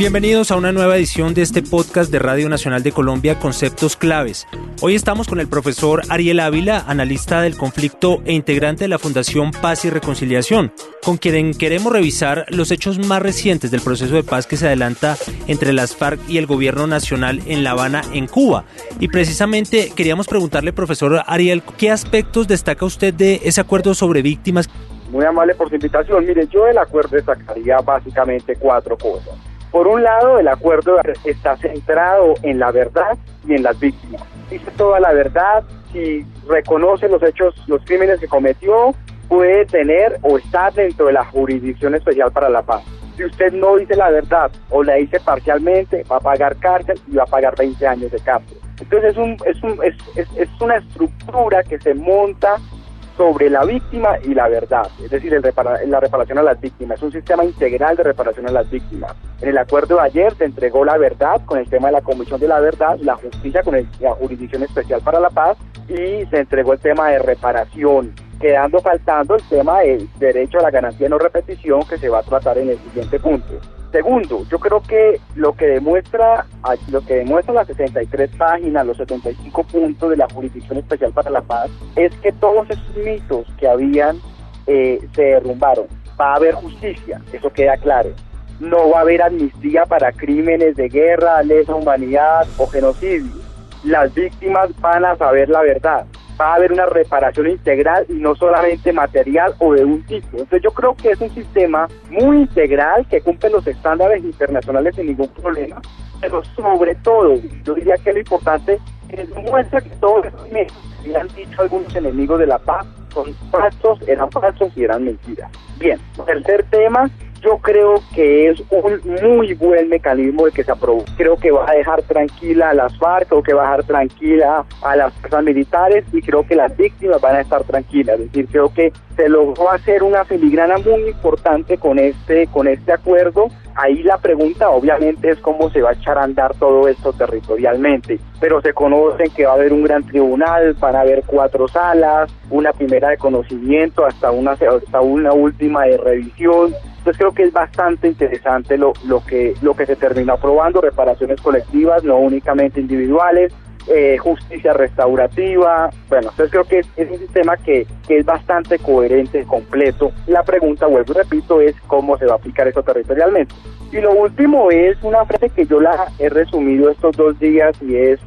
Bienvenidos a una nueva edición de este podcast de Radio Nacional de Colombia, Conceptos Claves. Hoy estamos con el profesor Ariel Ávila, analista del conflicto e integrante de la Fundación Paz y Reconciliación, con quien queremos revisar los hechos más recientes del proceso de paz que se adelanta entre las FARC y el gobierno nacional en La Habana, en Cuba. Y precisamente queríamos preguntarle, profesor Ariel, ¿qué aspectos destaca usted de ese acuerdo sobre víctimas? Muy amable por su invitación. Mire, yo del acuerdo destacaría básicamente cuatro cosas. Por un lado, el acuerdo está centrado en la verdad y en las víctimas. Dice toda la verdad, si reconoce los hechos, los crímenes que cometió, puede tener o estar dentro de la jurisdicción especial para la paz. Si usted no dice la verdad o la dice parcialmente, va a pagar cárcel y va a pagar 20 años de cárcel. Entonces es, un, es, un, es, es, una estructura que se monta sobre la víctima y la verdad, es decir, el la reparación a las víctimas. Es un sistema integral de reparación a las víctimas. En el acuerdo de ayer se entregó la verdad con el tema de la Comisión de la Verdad, la justicia con la Jurisdicción Especial para la Paz y se entregó el tema de reparación, quedando faltando el tema del derecho a la garantía de no repetición que se va a tratar en el siguiente punto. Segundo, yo creo que lo que demuestra lo que demuestra las 63 páginas, los 75 puntos de la Jurisdicción Especial para la Paz, es que todos esos mitos que habían eh, se derrumbaron. Va a haber justicia, eso queda claro. No va a haber amnistía para crímenes de guerra, lesa humanidad o genocidio. Las víctimas van a saber la verdad va a haber una reparación integral y no solamente material o de un tipo. Entonces yo creo que es un sistema muy integral que cumple los estándares internacionales sin ningún problema, pero sobre todo, yo diría que lo importante es que demuestra que todos que han dicho algunos enemigos de la paz son falsos, eran falsos y eran mentiras. Bien, tercer tema, yo creo que es un muy buen mecanismo de que se aprobó. Creo que va a dejar tranquila a las FARC, creo que va a dejar tranquila a las fuerzas militares y creo que las víctimas van a estar tranquilas. Es decir, creo que se logró hacer una filigrana muy importante con este, con este acuerdo. Ahí la pregunta obviamente es cómo se va a echar andar todo esto territorialmente. Pero se conocen que va a haber un gran tribunal, van a haber cuatro salas, una primera de conocimiento hasta una, hasta una última de revisión entonces creo que es bastante interesante lo, lo, que, lo que se terminó aprobando, reparaciones colectivas, no únicamente individuales, eh, justicia restaurativa. Bueno, entonces creo que es, un sistema que, que, es bastante coherente, completo. La pregunta, vuelvo y repito, es cómo se va a aplicar eso territorialmente. Y lo último es una frase que yo la he resumido estos dos días y es,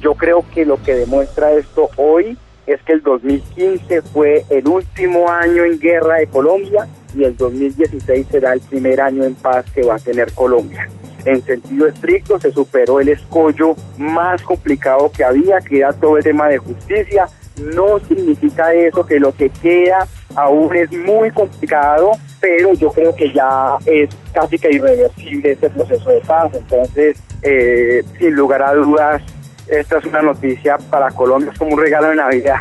yo creo que lo que demuestra esto hoy es que el 2015 fue el último año en guerra de Colombia y el 2016 será el primer año en paz que va a tener Colombia. En sentido estricto se superó el escollo más complicado que había, que era todo el tema de justicia. No significa eso que lo que queda aún es muy complicado, pero yo creo que ya es casi que irreversible este proceso de paz. Entonces, eh, sin lugar a dudas, esta es una noticia para Colombia, es como un regalo de Navidad.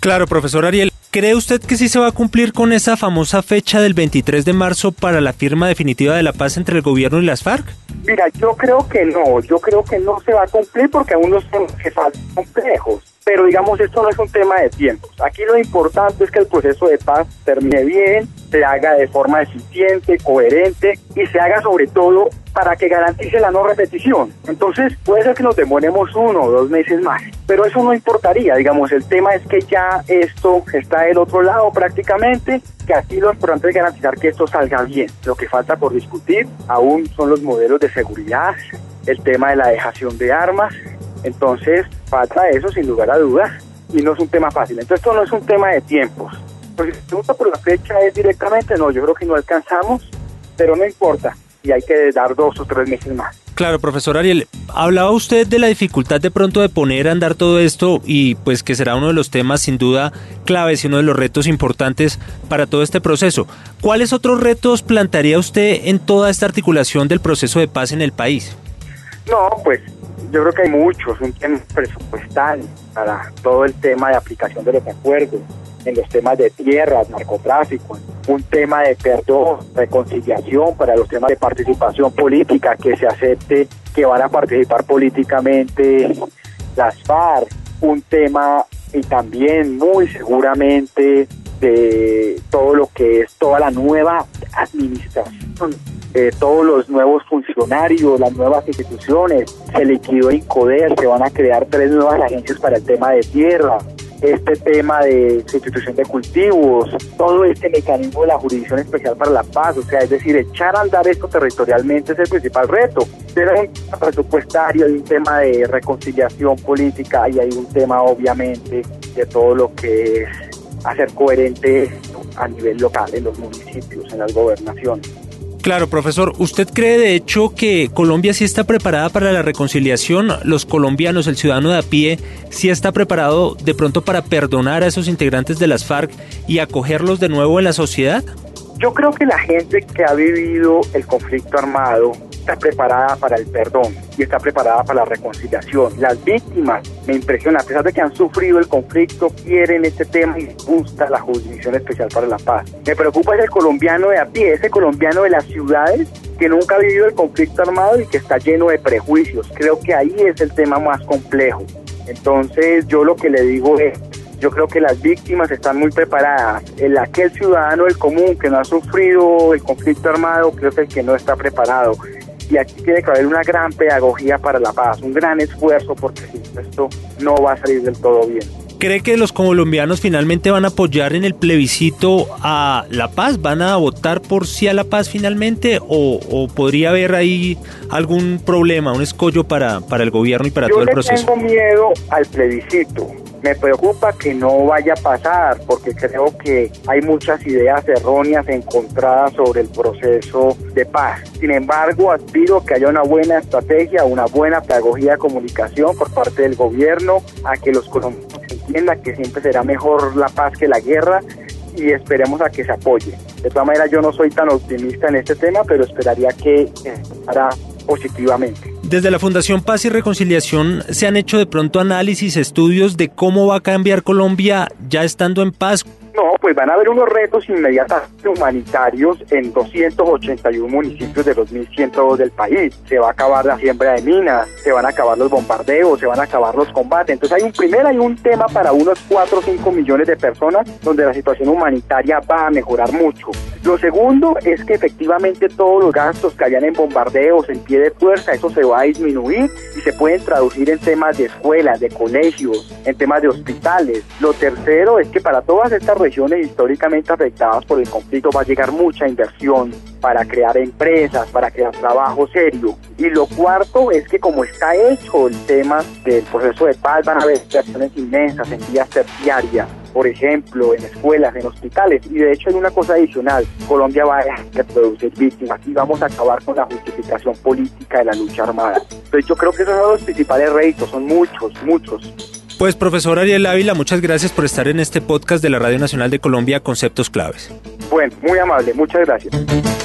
Claro, profesor Ariel. ¿Cree usted que sí se va a cumplir con esa famosa fecha del 23 de marzo para la firma definitiva de la paz entre el gobierno y las FARC? Mira, yo creo que no, yo creo que no se va a cumplir porque aún temas que faltan complejos. Pero digamos, esto no es un tema de tiempos. Aquí lo importante es que el proceso de paz termine bien, se haga de forma eficiente, coherente y se haga sobre todo para que garantice la no repetición. Entonces, puede ser que nos demoremos uno o dos meses más, pero eso no importaría. Digamos, el tema es que ya esto está del otro lado prácticamente, que aquí lo importante es garantizar que esto salga bien. Lo que falta por discutir aún son los modelos de seguridad, el tema de la dejación de armas. Entonces, falta eso sin lugar a dudas y no es un tema fácil. Entonces, esto no es un tema de tiempos. Porque si se pregunta por la fecha es directamente, no, yo creo que no alcanzamos, pero no importa y hay que dar dos o tres meses más. Claro, profesor Ariel, hablaba usted de la dificultad de pronto de poner a andar todo esto y pues que será uno de los temas sin duda claves y uno de los retos importantes para todo este proceso. ¿Cuáles otros retos plantearía usted en toda esta articulación del proceso de paz en el país? No, pues yo creo que hay muchos, un tema presupuestal para todo el tema de aplicación de los acuerdos, en los temas de tierras, narcotráfico, un tema de perdón, reconciliación para los temas de participación política, que se acepte que van a participar políticamente las FARC, un tema y también muy seguramente de todo lo que es toda la nueva administración, eh, todos los nuevos funcionarios, las nuevas instituciones, se liquidó INCODER, se van a crear tres nuevas agencias para el tema de tierra, este tema de sustitución de cultivos, todo este mecanismo de la Jurisdicción Especial para la Paz, o sea, es decir, echar a andar esto territorialmente es el principal reto. Pero hay un tema presupuestario, hay un tema de reconciliación política y hay un tema obviamente de todo lo que es hacer coherente a nivel local, en los municipios, en las gobernaciones. Claro, profesor, ¿usted cree de hecho que Colombia sí está preparada para la reconciliación? ¿Los colombianos, el ciudadano de a pie, sí está preparado de pronto para perdonar a esos integrantes de las FARC y acogerlos de nuevo en la sociedad? Yo creo que la gente que ha vivido el conflicto armado está preparada para el perdón y está preparada para la reconciliación. Las víctimas, me impresiona, a pesar de que han sufrido el conflicto, quieren este tema y gusta la Jurisdicción Especial para la Paz. Me preocupa ese colombiano de a pie, ese colombiano de las ciudades que nunca ha vivido el conflicto armado y que está lleno de prejuicios. Creo que ahí es el tema más complejo. Entonces yo lo que le digo es, yo creo que las víctimas están muy preparadas. El aquel ciudadano del común que no ha sufrido el conflicto armado, creo que el que no está preparado y aquí tiene que haber una gran pedagogía para la paz, un gran esfuerzo porque esto no va a salir del todo bien. ¿Cree que los colombianos finalmente van a apoyar en el plebiscito a la paz? ¿Van a votar por sí a la paz finalmente? ¿O, podría haber ahí algún problema, un escollo para, para el gobierno y para todo el proceso? Yo tengo miedo al plebiscito me preocupa que no vaya a pasar porque creo que hay muchas ideas erróneas encontradas sobre el proceso de paz. Sin embargo, aspiro que haya una buena estrategia, una buena pedagogía de comunicación por parte del gobierno, a que los colombianos entiendan que siempre será mejor la paz que la guerra y esperemos a que se apoye. De todas maneras, yo no soy tan optimista en este tema, pero esperaría que hará positivamente. Desde la Fundación Paz y Reconciliación se han hecho de pronto análisis, estudios de cómo va a cambiar Colombia ya estando en paz. No, pues van a haber unos retos inmediatamente humanitarios en 281 municipios de los 1.102 del país. Se va a acabar la siembra de minas, se van a acabar los bombardeos, se van a acabar los combates. Entonces hay un primer, hay un tema para unos 4 o 5 millones de personas donde la situación humanitaria va a mejorar mucho. Lo segundo es que efectivamente todos los gastos que hayan en bombardeos, en pie de fuerza, eso se va a disminuir y se pueden traducir en temas de escuelas, de colegios, en temas de hospitales. Lo tercero es que para todas estas regiones históricamente afectadas por el conflicto va a llegar mucha inversión para crear empresas, para crear trabajo serio. Y lo cuarto es que como está hecho el tema del proceso de paz, van a haber inversiones inmensas en vías terciarias por ejemplo, en escuelas, en hospitales. Y de hecho hay una cosa adicional, Colombia va a producir víctimas y vamos a acabar con la justificación política de la lucha armada. Entonces yo creo que esos son los principales retos, son muchos, muchos. Pues profesor Ariel Ávila, muchas gracias por estar en este podcast de la Radio Nacional de Colombia, Conceptos Claves. Bueno, muy amable, muchas gracias.